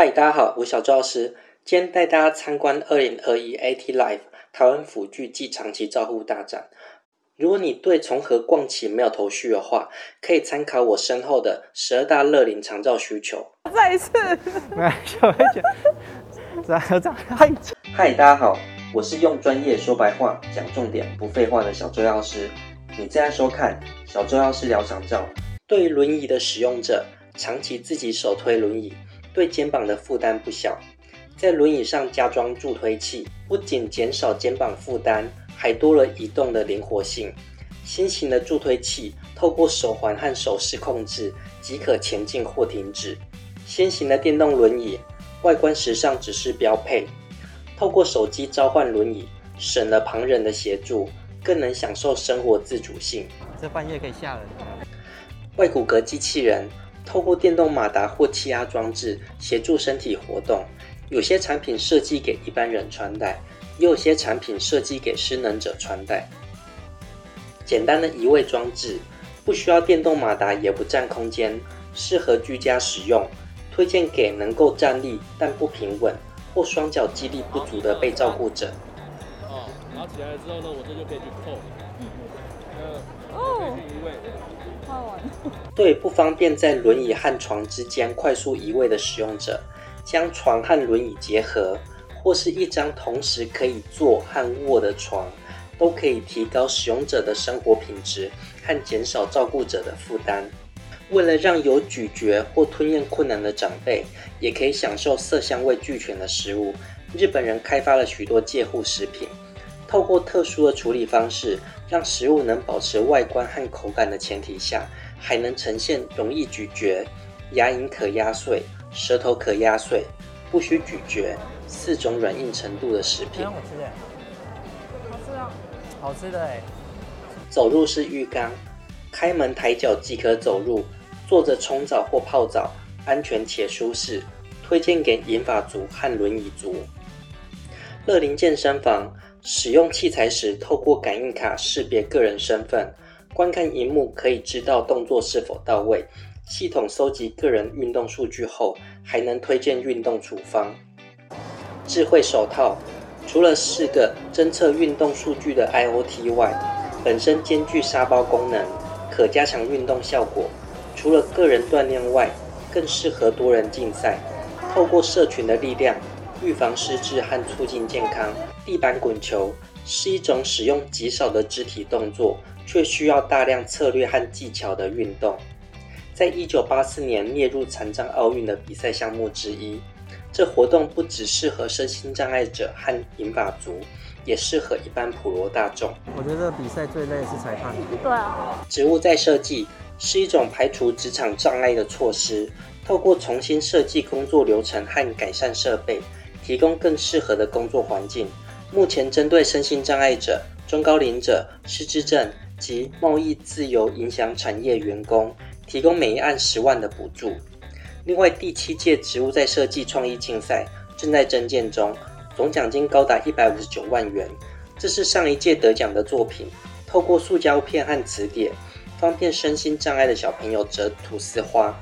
嗨，大家好，我是小周老师。今天带大家参观二零二一 AT Life 台湾辅具暨长期照护大展。如果你对从何逛起没有头绪的话，可以参考我身后的十二大乐龄长照需求。再一次，没小黑姐，这样这样，嗨，嗨，大家好，我是用专业说白话、讲重点不废话的小周药师。你正在收看小周药师聊长照。对于轮椅的使用者，长期自己手推轮椅。对肩膀的负担不小，在轮椅上加装助推器，不仅减少肩膀负担，还多了移动的灵活性。新型的助推器透过手环和手势控制即可前进或停止。新型的电动轮椅外观时尚只是标配，透过手机召唤轮椅，省了旁人的协助，更能享受生活自主性。这半夜可以吓人。外骨骼机器人。透过电动马达或气压装置协助身体活动，有些产品设计给一般人穿戴，也有些产品设计给失能者穿戴。简单的移位装置，不需要电动马达，也不占空间，适合居家使用。推荐给能够站立但不平稳或双脚肌力不足的被照顾者。哦，拿起来之后呢，我这就可以去扣。对不方便在轮椅和床之间快速移位的使用者，将床和轮椅结合，或是一张同时可以坐和卧的床，都可以提高使用者的生活品质和减少照顾者的负担。为了让有咀嚼或吞咽困难的长辈也可以享受色香味俱全的食物，日本人开发了许多介护食品，透过特殊的处理方式，让食物能保持外观和口感的前提下。还能呈现容易咀嚼、牙龈可压碎、舌头可压碎、不需咀嚼四种软硬程度的食品。好吃的，好吃哦，好吃的哎。走入式浴缸，开门抬脚即可走入，坐着冲澡或泡澡，安全且舒适，推荐给银发族和轮椅族。乐龄健身房使用器材时，透过感应卡识别个人身份。观看荧幕可以知道动作是否到位。系统收集个人运动数据后，还能推荐运动处方。智慧手套除了四个侦测运动数据的 IOT 外，本身兼具沙包功能，可加强运动效果。除了个人锻炼外，更适合多人竞赛。透过社群的力量，预防失智和促进健康。地板滚球是一种使用极少的肢体动作。却需要大量策略和技巧的运动，在一九八四年列入残障奥运的比赛项目之一。这活动不只适合身心障碍者和银发族，也适合一般普罗大众。我觉得比赛最累是裁判。对啊。植物再设计是一种排除职场障碍的措施，透过重新设计工作流程和改善设备，提供更适合的工作环境。目前针对身心障碍者、中高龄者、失智症。及贸易自由影响产业员工提供每一案十万的补助。另外，第七届植物在设计创意竞赛正在征件中，总奖金高达一百五十九万元。这是上一届得奖的作品，透过塑胶片和磁铁，方便身心障碍的小朋友折吐司花。